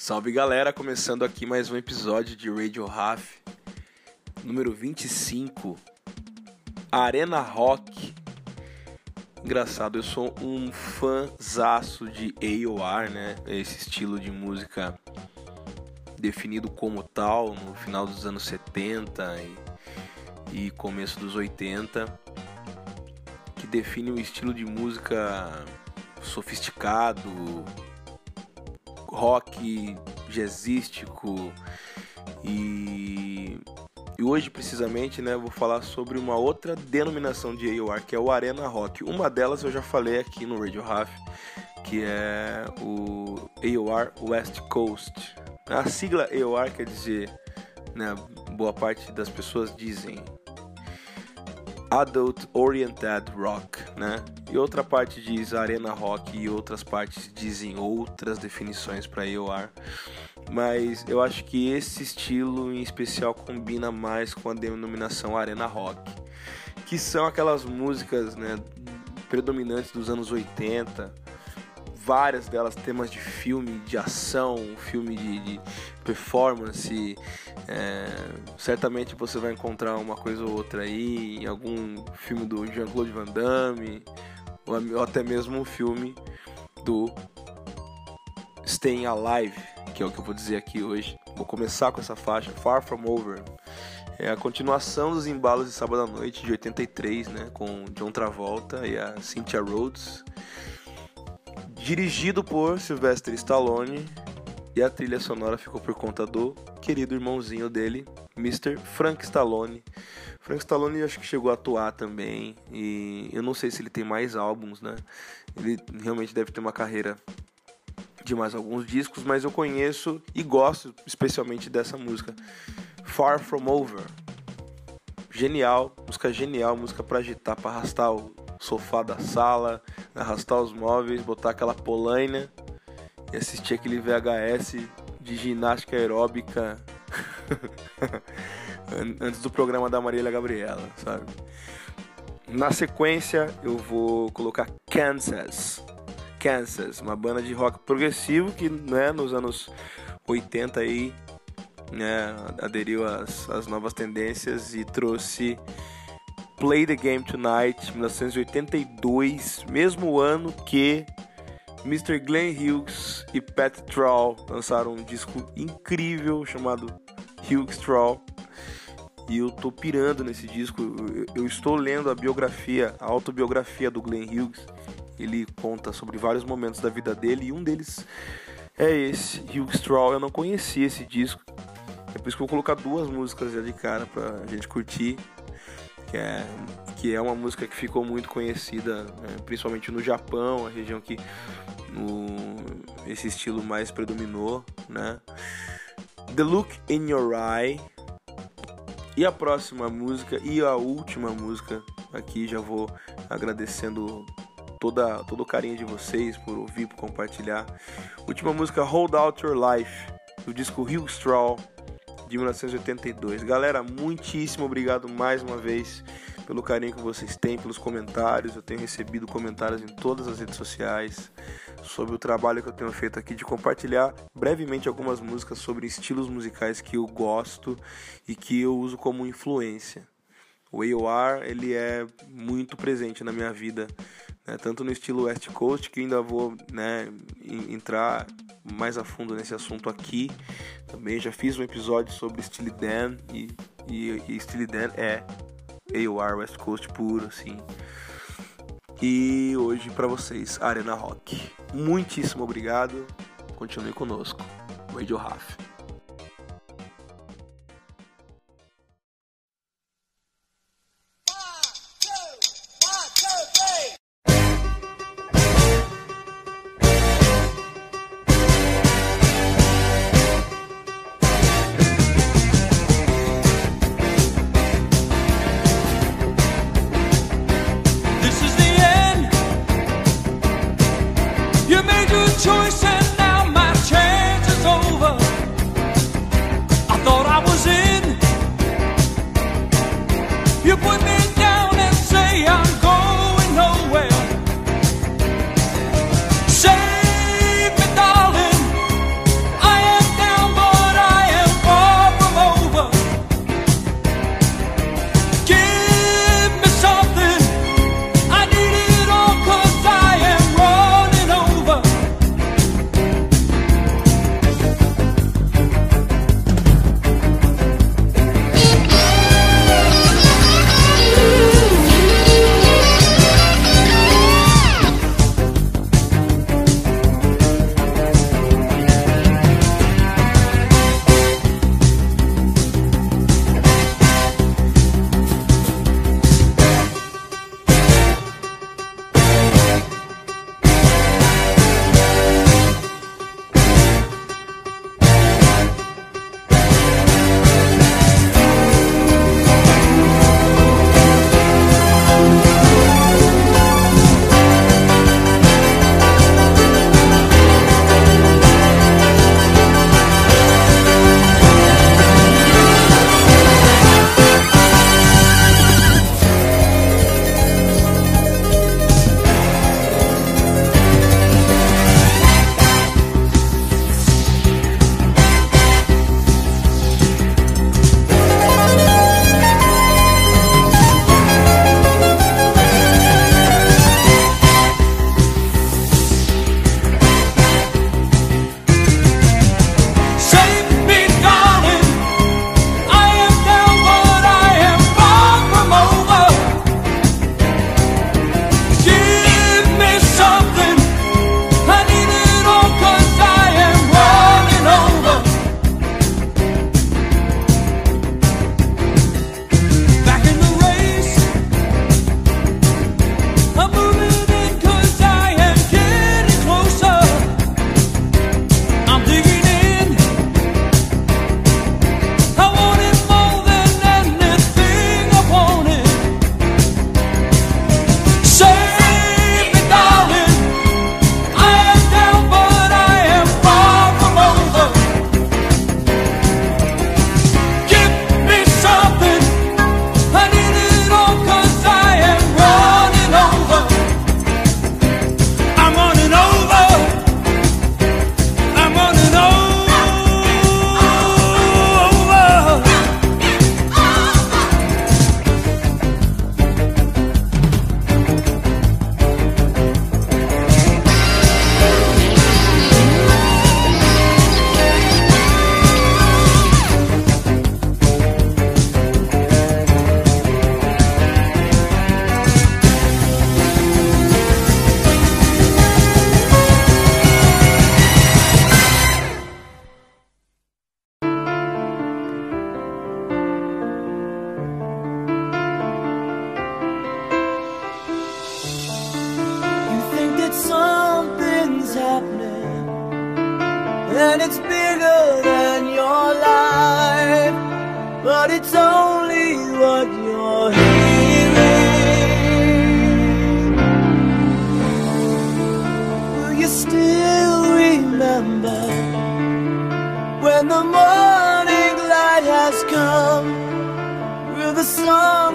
Salve galera, começando aqui mais um episódio de Radio Raf, número 25, Arena Rock. Engraçado, eu sou um fãzaço de AOR, né? Esse estilo de música definido como tal no final dos anos 70 e, e começo dos 80, que define um estilo de música sofisticado, rock jazzístico e, e hoje precisamente né, vou falar sobre uma outra denominação de AOR que é o Arena Rock. Uma delas eu já falei aqui no Radio Half, que é o AOR West Coast. A sigla AOR quer dizer, né, boa parte das pessoas dizem Adult Oriented Rock, né? E outra parte diz Arena Rock e outras partes dizem outras definições para AOR. Mas eu acho que esse estilo em especial combina mais com a denominação Arena Rock, que são aquelas músicas, né, predominantes dos anos 80, várias delas temas de filme de ação, filme de, de performance. É, certamente você vai encontrar uma coisa ou outra aí em algum filme do Jean-Claude Van Damme, ou, até mesmo um filme do Staying Alive, que é o que eu vou dizer aqui hoje. Vou começar com essa faixa, Far From Over. É a continuação dos embalos de sábado à noite de 83, né, com John Travolta e a Cynthia Rhodes dirigido por Sylvester Stallone e a trilha sonora ficou por conta do querido irmãozinho dele, Mr. Frank Stallone. Frank Stallone acho que chegou a atuar também e eu não sei se ele tem mais álbuns, né? Ele realmente deve ter uma carreira de mais alguns discos, mas eu conheço e gosto especialmente dessa música, Far From Over. Genial, música genial, música para agitar, para arrastar o sofá da sala, arrastar os móveis, botar aquela polaina e assistir aquele VHS de ginástica aeróbica antes do programa da Marília Gabriela, sabe? Na sequência, eu vou colocar Kansas. Kansas, uma banda de rock progressivo que, né, nos anos 80 aí, né, aderiu às, às novas tendências e trouxe Play the Game Tonight, 1982, mesmo ano que Mr. Glenn Hughes e Pat Troll lançaram um disco incrível chamado Hughes Troll. E eu tô pirando nesse disco. Eu estou lendo a biografia, a autobiografia do Glenn Hughes. Ele conta sobre vários momentos da vida dele e um deles é esse, Hughes Troll. Eu não conhecia esse disco. É por isso que eu vou colocar duas músicas já de cara pra gente curtir que é, que é uma música que ficou muito conhecida, né, principalmente no Japão, a região que esse estilo mais predominou, né? The Look in Your Eye. E a próxima música e a última música aqui já vou agradecendo toda todo o carinho de vocês por ouvir, por compartilhar. Última música Hold Out Your Life do disco Hugh Straw de 1982. Galera, muitíssimo obrigado mais uma vez pelo carinho que vocês têm, pelos comentários. Eu tenho recebido comentários em todas as redes sociais sobre o trabalho que eu tenho feito aqui de compartilhar brevemente algumas músicas sobre estilos musicais que eu gosto e que eu uso como influência. O AOR ele é muito presente na minha vida, né? tanto no estilo West Coast que ainda vou né, entrar mais a fundo nesse assunto aqui. Também já fiz um episódio sobre Steely Dan e, e, e Steely Dan é AOR West Coast puro, assim. E hoje para vocês, Arena Rock. Muitíssimo obrigado. Continue conosco. Radio Raf. And it's bigger than your life, but it's only what you're hearing. Will you still remember when the morning light has come? Will the sun